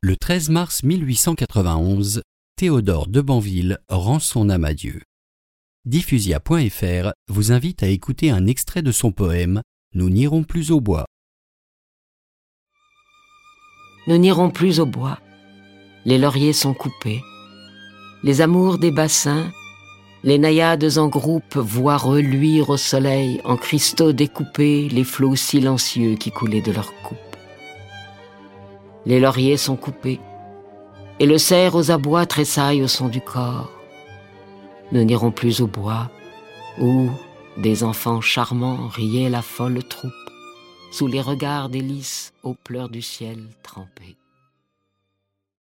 Le 13 mars 1891, Théodore de Banville rend son âme à Dieu. Diffusia.fr vous invite à écouter un extrait de son poème Nous n'irons plus au bois. Nous n'irons plus au bois. Les lauriers sont coupés. Les amours des bassins, les naïades en groupe voient reluire au soleil en cristaux découpés les flots silencieux qui coulaient de leur coupe les lauriers sont coupés, et le cerf aux abois tressaille au son du corps. Nous n'irons plus au bois, où des enfants charmants riaient la folle troupe, sous les regards des lys aux pleurs du ciel trempés.